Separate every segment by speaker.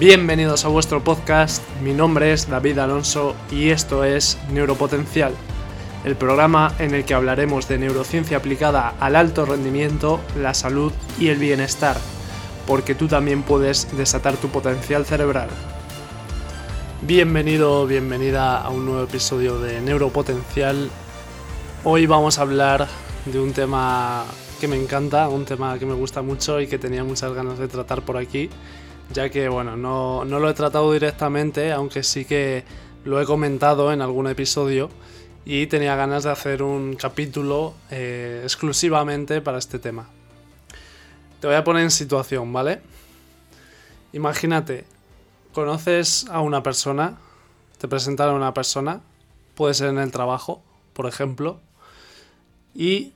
Speaker 1: Bienvenidos a vuestro podcast, mi nombre es David Alonso y esto es Neuropotencial, el programa en el que hablaremos de neurociencia aplicada al alto rendimiento, la salud y el bienestar, porque tú también puedes desatar tu potencial cerebral. Bienvenido, bienvenida a un nuevo episodio de Neuropotencial. Hoy vamos a hablar de un tema que me encanta, un tema que me gusta mucho y que tenía muchas ganas de tratar por aquí, ya que bueno, no, lo he tratado directamente, aunque sí que lo he comentado en algún episodio y tenía ganas de hacer un capítulo eh, exclusivamente para este tema. Te voy a poner en situación, ¿vale? Imagínate, conoces a una persona, te presentan a una persona, puede ser en el trabajo, por ejemplo, y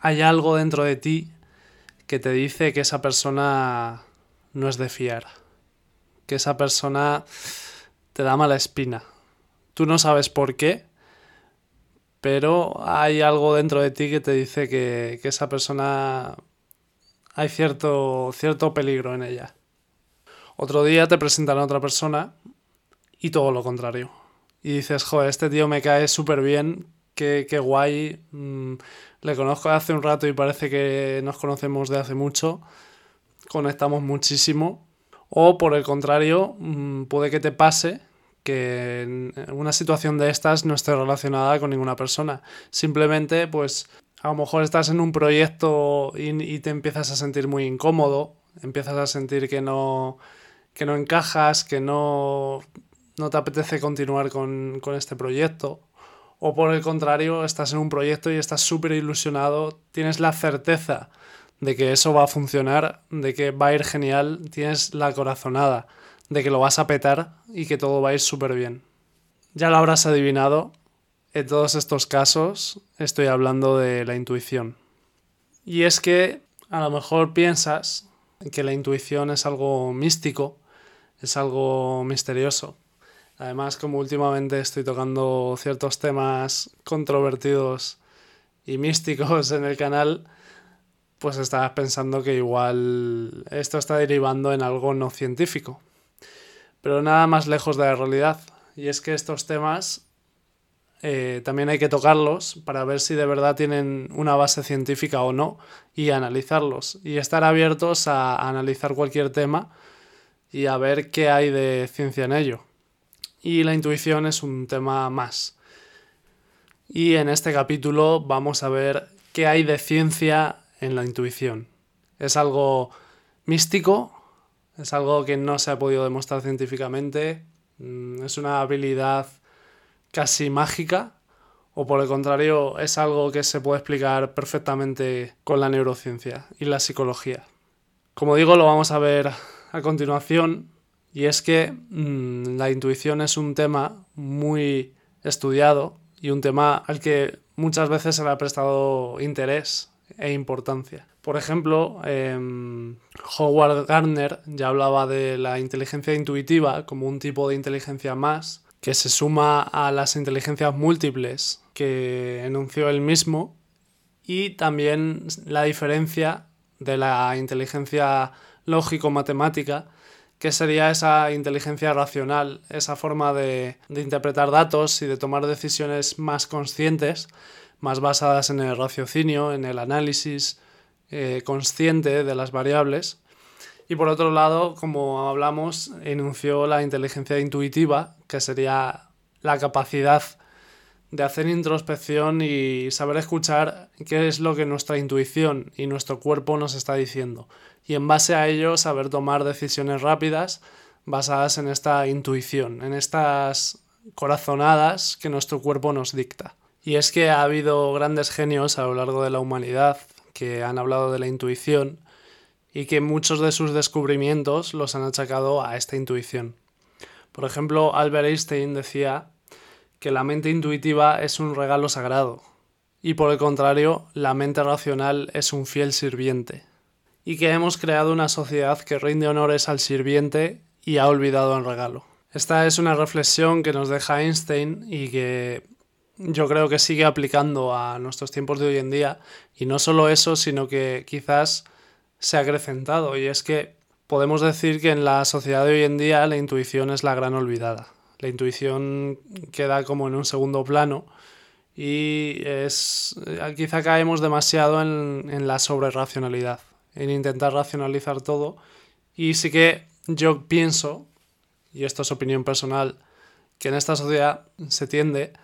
Speaker 1: hay algo dentro de ti que te dice que esa persona no es de fiar, que esa persona te da mala espina. Tú no sabes por qué, pero hay algo dentro de ti que te dice que, esa persona hay cierto, cierto peligro en ella. Otro día te presentan a otra persona y todo lo contrario. Y dices, joder, este tío me cae súper bien, qué, qué guay, mm, le conozco hace un rato y parece que nos conocemos de hace mucho, conectamos muchísimo. O por el contrario, mm, puede que te pase que una situación de estas no esté relacionada con ninguna persona. Simplemente, pues, a lo mejor estás en un proyecto y, te empiezas a sentir muy incómodo, empiezas a sentir que no, que no encajas, que no, no te apetece continuar con, con este proyecto o por el contrario, estás en un proyecto y estás súper ilusionado, tienes la certeza de que eso va a funcionar, de que va a ir genial, tienes la corazonada de que lo vas a petar y que todo va a ir súper bien. Ya lo habrás adivinado, en todos estos casos estoy hablando de la intuición. Y es que a lo mejor piensas que la intuición es algo místico, es algo misterioso. Además, como últimamente estoy tocando ciertos temas controvertidos y místicos en el canal, pues estabas pensando que igual esto está derivando en algo no científico. Pero nada más lejos de la realidad. Y es que estos temas eh, también hay que tocarlos para ver si de verdad tienen una base científica o no y analizarlos. Y estar abiertos a analizar cualquier tema y a ver qué hay de ciencia en ello y la intuición es un tema más. Y en este capítulo vamos a ver qué hay de ciencia en la intuición. ¿Es algo místico? ¿Es algo que no se ha podido demostrar científicamente? Mm, ¿Es una habilidad casi mágica? ¿O por el contrario es algo que se puede explicar perfectamente con la neurociencia y la psicología? Como digo, lo vamos a ver a continuación y es que mm, la intuición es un tema muy estudiado y un tema al que muchas veces se le ha prestado interés e importancia. Por ejemplo, em, Howard Gardner ya hablaba de la inteligencia intuitiva como un tipo de inteligencia más que se suma a las inteligencias múltiples que enunció él mismo y también la diferencia de la inteligencia lógico-matemática que sería esa inteligencia racional, esa forma de, interpretar datos y de tomar decisiones más conscientes, más basadas en el raciocinio, en el análisis eh, consciente de las variables. Y por otro lado, como hablamos, enunció la inteligencia intuitiva, que sería la capacidad de hacer introspección y saber escuchar qué es lo que nuestra intuición y nuestro cuerpo nos está diciendo. Y en base a ello saber tomar decisiones rápidas basadas en esta intuición, en estas corazonadas que nuestro cuerpo nos dicta. Y es que ha habido grandes genios a lo largo de la humanidad que han hablado de la intuición y que muchos de sus descubrimientos los han achacado a esta intuición. Por ejemplo, Albert Einstein decía que la mente intuitiva es un regalo sagrado y por el contrario, la mente racional es un fiel sirviente. Y que hemos creado una sociedad que rinde honores al sirviente y ha olvidado el regalo. Esta es una reflexión que nos deja Einstein y que yo creo que sigue aplicando a nuestros tiempos de hoy en día. Y no solo eso, sino que quizás se ha acrecentado. Y es que podemos decir que en la sociedad de hoy en día la intuición es la gran olvidada. La intuición queda como en un segundo plano y es eh, quizá caemos demasiado en, en la sobreracionalidad, en intentar racionalizar todo y sí que yo pienso, y esto es opinión personal, que en esta sociedad se tiende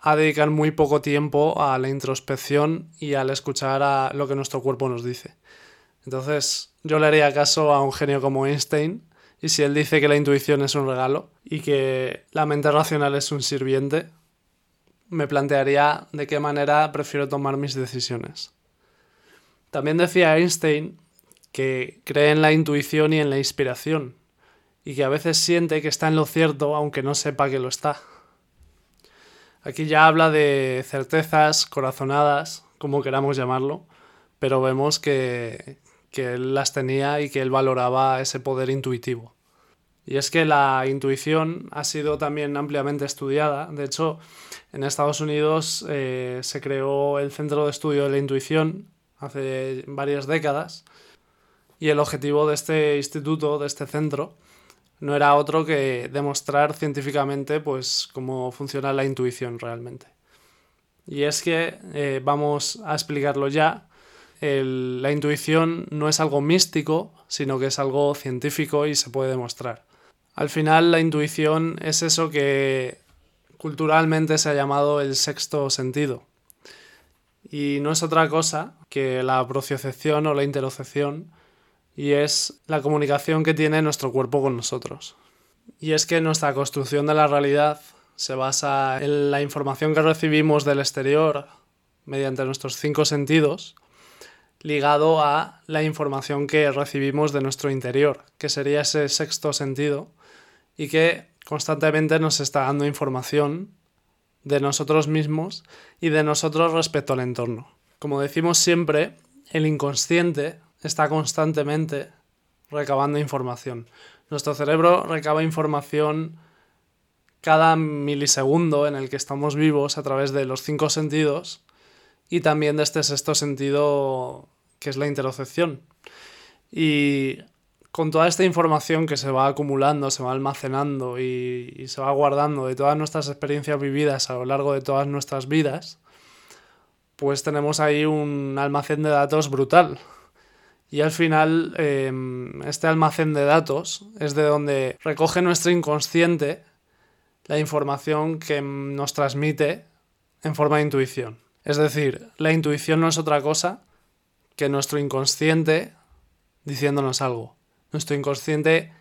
Speaker 1: a dedicar muy poco tiempo a la introspección y al escuchar a lo que nuestro cuerpo nos dice. Entonces, yo le haría caso a un genio como Einstein, y si él dice que la intuición es un regalo y que la mente racional es un sirviente, me plantearía de qué manera prefiero tomar mis decisiones. También decía Einstein que cree en la intuición y en la inspiración, y que a veces siente que está en lo cierto aunque no sepa que lo está. Aquí ya habla de certezas, corazonadas, como queramos llamarlo, pero vemos que, que él las tenía y que él valoraba ese poder intuitivo. Y es que la intuición ha sido también ampliamente estudiada. De hecho, en Estados Unidos eh, se creó el Centro de Estudio de la Intuición hace varias décadas. Y el objetivo de este instituto, de este centro, no era otro que demostrar científicamente pues, cómo funciona la intuición realmente. Y es que, eh, vamos a explicarlo ya, la intuición no es algo místico, sino que es algo científico y se puede demostrar. Al final la intuición es eso que culturalmente se ha llamado el sexto sentido. Y no es otra cosa que la propiocepción o la interocepción, y es la comunicación que tiene nuestro cuerpo con nosotros. Y es que nuestra construcción de la realidad se basa en la información que recibimos del exterior mediante nuestros cinco sentidos, ligado a la información que recibimos de nuestro interior, que sería ese sexto sentido, y que constantemente nos está dando información de nosotros mismos y de nosotros respecto al entorno. Como decimos siempre, el inconsciente está constantemente recabando información. Nuestro cerebro recaba información cada milisegundo en el que estamos vivos a través de los cinco sentidos y también de este sexto sentido que es la interocepción. Y con toda esta información que se va acumulando, se va almacenando y, y, se va guardando de todas nuestras experiencias vividas a lo largo de todas nuestras vidas, pues tenemos ahí un almacén de datos brutal. Y al final, em, este almacén de datos es de donde recoge nuestro inconsciente la información que nos transmite en forma de intuición. Es decir, la intuición no es otra cosa que nuestro inconsciente diciéndonos algo. Nuestro inconsciente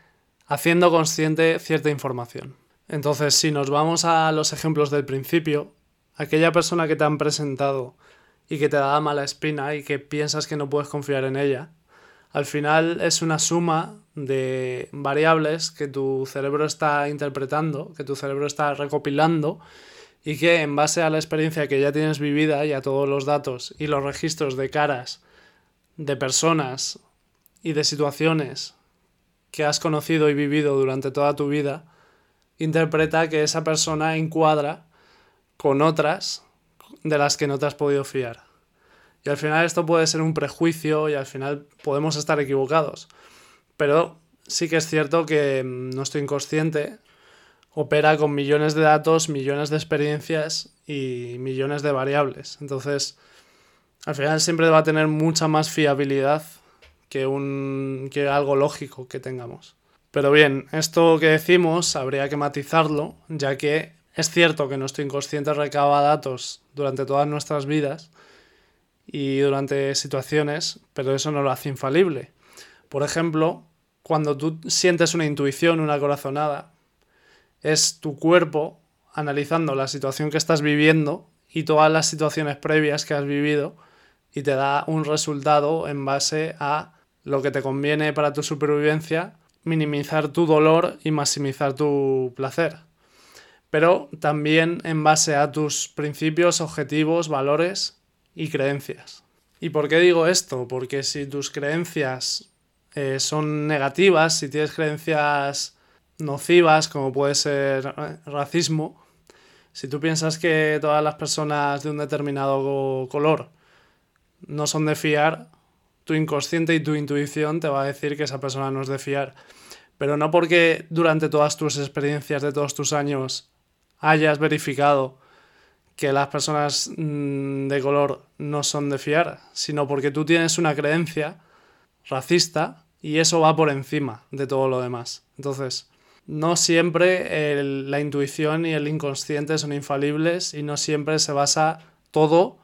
Speaker 1: haciendo consciente cierta información. Entonces, si nos vamos a los ejemplos del principio, aquella persona que te han presentado y que te da mala espina y que piensas que no puedes confiar en ella, al final es una suma de variables que tu cerebro está interpretando, que tu cerebro está recopilando y que en base a la experiencia que ya tienes vivida y a todos los datos y los registros de caras de personas y de situaciones que has conocido y vivido durante toda tu vida, interpreta que esa persona encuadra con otras de las que no te has podido fiar. Y al final esto puede ser un prejuicio y al final podemos estar equivocados. Pero sí que es cierto que mm, nuestro inconsciente opera con millones de datos, millones de experiencias y millones de variables. Entonces, al final siempre va a tener mucha más fiabilidad que, un, que algo lógico que tengamos. Pero bien, esto que decimos habría que matizarlo, ya que es cierto que nuestro inconsciente recaba datos durante todas nuestras vidas, y durante situaciones, pero eso no lo hace infalible. Por ejemplo, cuando tú sientes una intuición, una corazonada, es tu cuerpo analizando la situación que estás viviendo y todas las situaciones previas que has vivido y te da un resultado en base a lo que te conviene para tu supervivencia, minimizar tu dolor y maximizar tu placer. Pero también en base a tus principios, objetivos, valores y creencias. ¿Y por qué digo esto? Porque si tus creencias eh, son negativas, si tienes creencias nocivas, como puede ser racismo, si tú piensas que todas las personas de un determinado color no son de fiar, tu inconsciente y tu intuición te va a decir que esa persona no es de fiar. Pero no porque durante todas tus experiencias de todos tus años hayas verificado que las personas mm, de color no son de fiar, sino porque tú tienes una creencia racista y eso va por encima de todo lo demás. Entonces, no siempre la intuición y el inconsciente son infalibles y no siempre se basa todo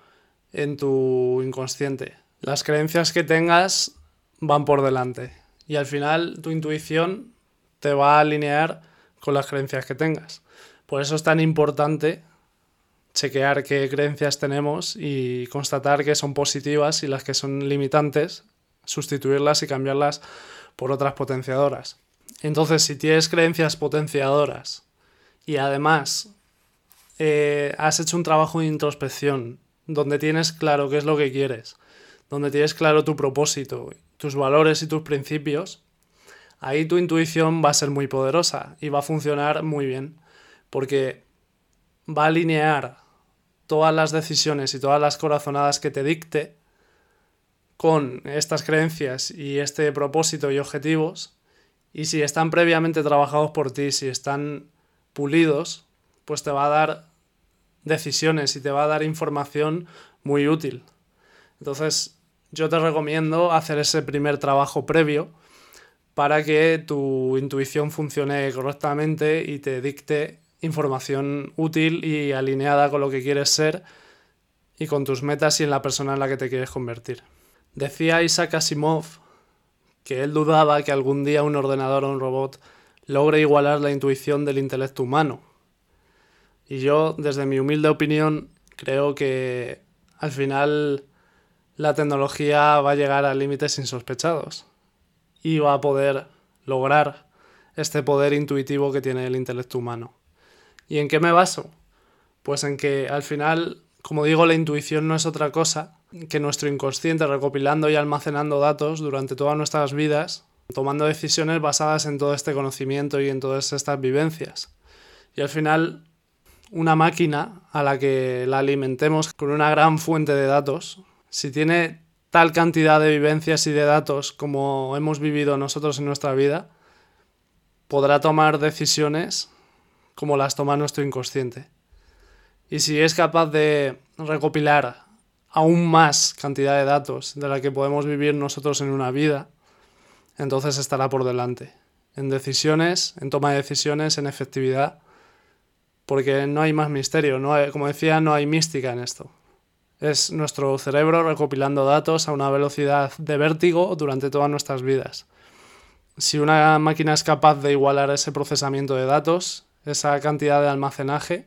Speaker 1: en tu inconsciente. Las creencias que tengas van por delante y al final tu intuición te va a alinear con las creencias que tengas. Por eso es tan importante chequear qué creencias tenemos y constatar que son positivas y las que son limitantes, sustituirlas y cambiarlas por otras potenciadoras. Entonces, si tienes creencias potenciadoras y además eh, has hecho un trabajo de introspección donde tienes claro qué es lo que quieres, donde tienes claro tu propósito, tus valores y tus principios, ahí tu intuición va a ser muy poderosa y va a funcionar muy bien, porque va a alinear todas las decisiones y todas las corazonadas que te dicte con estas creencias y este propósito y objetivos, y si están previamente trabajados por ti, si están pulidos, pues te va a dar decisiones y te va a dar información muy útil. Entonces, yo te recomiendo hacer ese primer trabajo previo para que tu intuición funcione correctamente y te dicte información útil y alineada con lo que quieres ser y con tus metas y en la persona en la que te quieres convertir. Decía Isaac Asimov que él dudaba que algún día un ordenador o un robot logre igualar la intuición del intelecto humano. Y yo, desde mi humilde opinión, creo que al final la tecnología va a llegar a límites insospechados y va a poder lograr este poder intuitivo que tiene el intelecto humano. ¿Y en qué me baso? Pues en que al final, como digo, la intuición no es otra cosa que nuestro inconsciente recopilando y almacenando datos durante todas nuestras vidas, tomando decisiones basadas en todo este conocimiento y en todas estas vivencias. Y al final, una máquina a la que la alimentemos con una gran fuente de datos, si tiene tal cantidad de vivencias y de datos como hemos vivido nosotros en nuestra vida, podrá tomar decisiones como las toma nuestro inconsciente. Y si es capaz de recopilar aún más cantidad de datos de la que podemos vivir nosotros en una vida, entonces estará por delante. En decisiones, en toma de decisiones, en efectividad, porque no hay más misterio, no como decía, no hay mística en esto. Es nuestro cerebro recopilando datos a una velocidad de vértigo durante todas nuestras vidas. Si una máquina es capaz de igualar ese procesamiento de datos, esa cantidad de almacenaje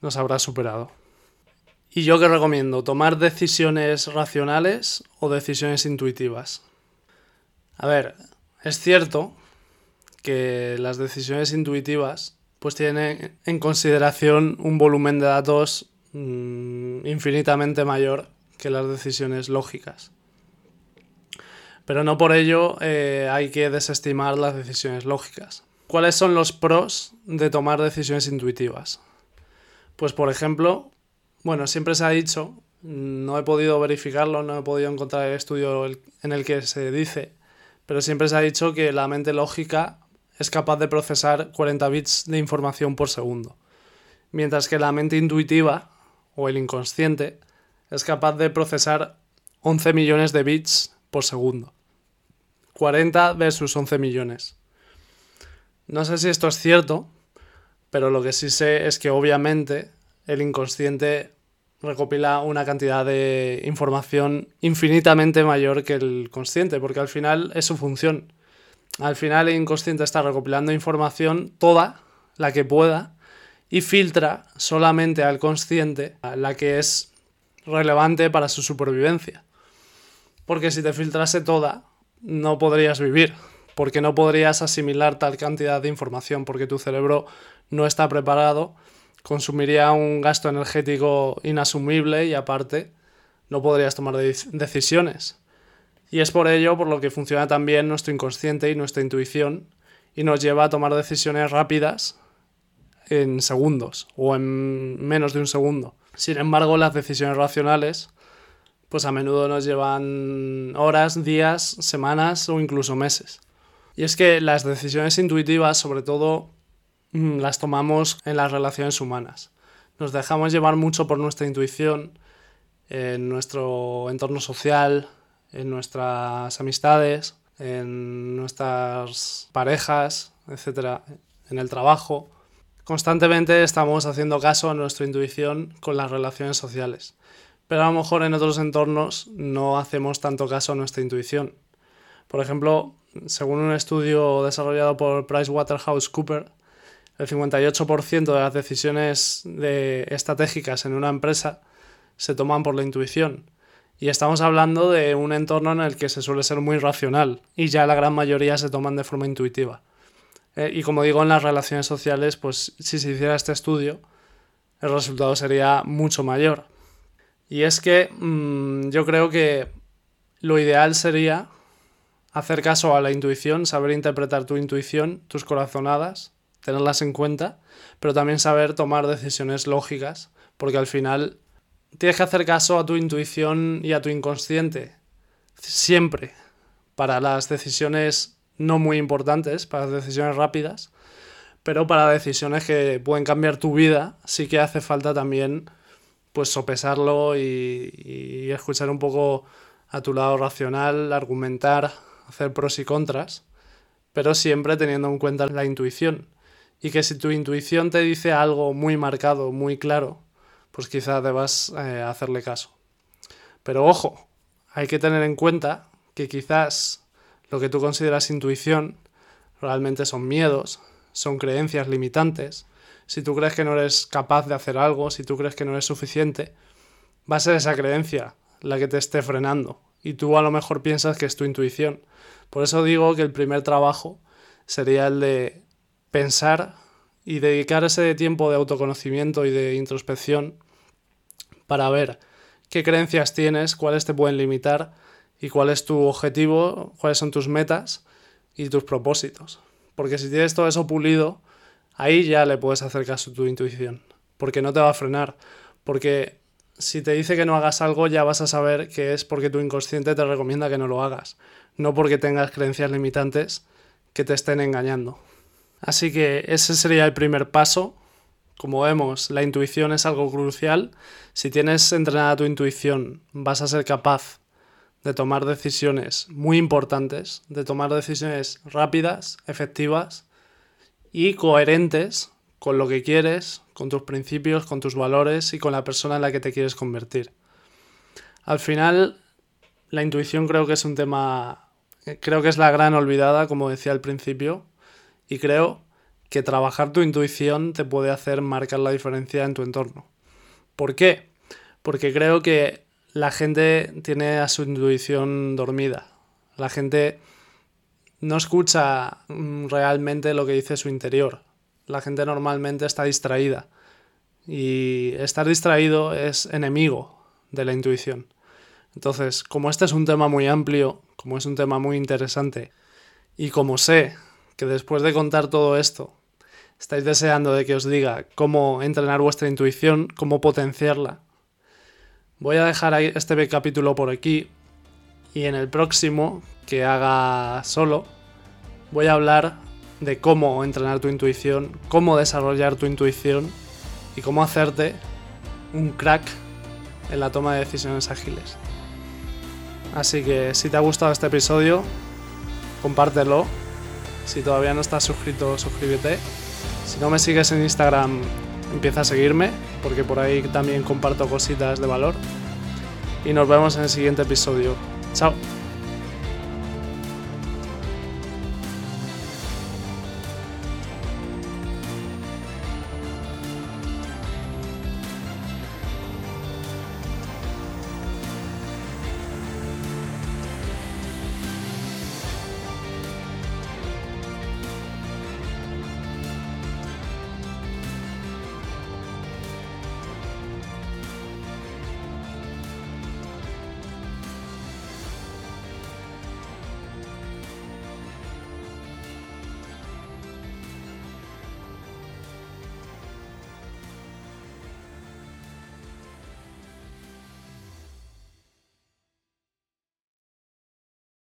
Speaker 1: nos habrá superado. ¿Y yo qué recomiendo? ¿Tomar decisiones racionales o decisiones intuitivas? A ver, es cierto que las decisiones intuitivas pues tienen en consideración un volumen de datos mm, infinitamente mayor que las decisiones lógicas. Pero no por ello eh, hay que desestimar las decisiones lógicas. ¿Cuáles son los pros de tomar decisiones intuitivas? Pues por ejemplo, bueno, siempre se ha dicho, no he podido verificarlo, no he podido encontrar el estudio en el que se dice, pero siempre se ha dicho que la mente lógica es capaz de procesar 40 bits de información por segundo, mientras que la mente intuitiva o el inconsciente es capaz de procesar 11 millones de bits por segundo. 40 versus 11 millones. No sé si esto es cierto, pero lo que sí sé es que obviamente el inconsciente recopila una cantidad de información infinitamente mayor que el consciente, porque al final es su función. Al final el inconsciente está recopilando información toda la que pueda y filtra solamente al consciente la que es relevante para su supervivencia. Porque si te filtrase toda, no podrías vivir porque no podrías asimilar tal cantidad de información, porque tu cerebro no está preparado, consumiría un gasto energético inasumible y aparte no podrías tomar decisiones. Y es por ello por lo que funciona también nuestro inconsciente y nuestra intuición y nos lleva a tomar decisiones rápidas en segundos o en menos de un segundo. Sin embargo, las decisiones racionales pues a menudo nos llevan horas, días, semanas o incluso meses. Y es que las decisiones intuitivas, sobre todo, mm, las tomamos en las relaciones humanas. Nos dejamos llevar mucho por nuestra intuición en nuestro entorno social, en nuestras amistades, en nuestras parejas, etcétera, en el trabajo. Constantemente estamos haciendo caso a nuestra intuición con las relaciones sociales, pero a lo mejor en otros entornos no hacemos tanto caso a nuestra intuición. Por ejemplo, según un estudio desarrollado por PricewaterhouseCoopers, el 58% de las decisiones estratégicas en una empresa se toman por la intuición. Y estamos hablando de un entorno en el que se suele ser muy racional y ya la gran mayoría se toman de forma intuitiva. Eh, y como digo, en las relaciones sociales, pues si se hiciera este estudio, el resultado sería mucho mayor. Y es que mm, yo creo que lo ideal sería hacer caso a la intuición, saber interpretar tu intuición, tus corazonadas, tenerlas en cuenta, pero también saber tomar decisiones lógicas, porque al final tienes que hacer caso a tu intuición y a tu inconsciente, siempre, para las decisiones no muy importantes, para las decisiones rápidas, pero para decisiones que pueden cambiar tu vida, sí que hace falta también pues sopesarlo y, y escuchar un poco a tu lado racional, argumentar, hacer pros y contras, pero siempre teniendo en cuenta la intuición. Y que si tu intuición te dice algo muy marcado, muy claro, pues quizá debas eh, hacerle caso. Pero ojo, hay que tener en cuenta que quizás lo que tú consideras intuición realmente son miedos, son creencias limitantes. Si tú crees que no eres capaz de hacer algo, si tú crees que no eres suficiente, va a ser esa creencia la que te esté frenando. Y tú a lo mejor piensas que es tu intuición. Por eso digo que el primer trabajo sería el de pensar y dedicar ese tiempo de autoconocimiento y de introspección para ver qué creencias tienes, cuáles te pueden limitar y cuál es tu objetivo, cuáles son tus metas y tus propósitos. Porque si tienes todo eso pulido, ahí ya le puedes hacer caso a tu intuición, porque no te va a frenar, porque si te dice que no hagas algo ya vas a saber que es porque tu inconsciente te recomienda que no lo hagas, no porque tengas creencias limitantes que te estén engañando. Así que ese sería el primer paso. Como vemos, la intuición es algo crucial. Si tienes entrenada tu intuición, vas a ser capaz de tomar decisiones muy importantes, de tomar decisiones rápidas, efectivas y coherentes con lo que quieres, con tus principios, con tus valores y con la persona en la que te quieres convertir. Al final, la intuición creo que es un tema, creo que es la gran olvidada, como decía al principio, y creo que trabajar tu intuición te puede hacer marcar la diferencia en tu entorno. ¿Por qué? Porque creo que la gente tiene a su intuición dormida. La gente no escucha mm, realmente lo que dice su interior. La gente normalmente está distraída. Y estar distraído es enemigo de la intuición. Entonces, como este es un tema muy amplio, como es un tema muy interesante, y como sé que después de contar todo esto, estáis deseando de que os diga cómo entrenar vuestra intuición, cómo potenciarla, voy a dejar este capítulo por aquí y en el próximo que haga solo voy a hablar de cómo entrenar tu intuición, cómo desarrollar tu intuición y cómo hacerte un crack en la toma de decisiones ágiles. Así que si te ha gustado este episodio, compártelo si todavía no estás suscrito, suscríbete. Si no me sigues en Instagram, empieza a seguirme, porque por ahí también comparto cositas de valor. Y nos vemos en el siguiente episodio. Chao.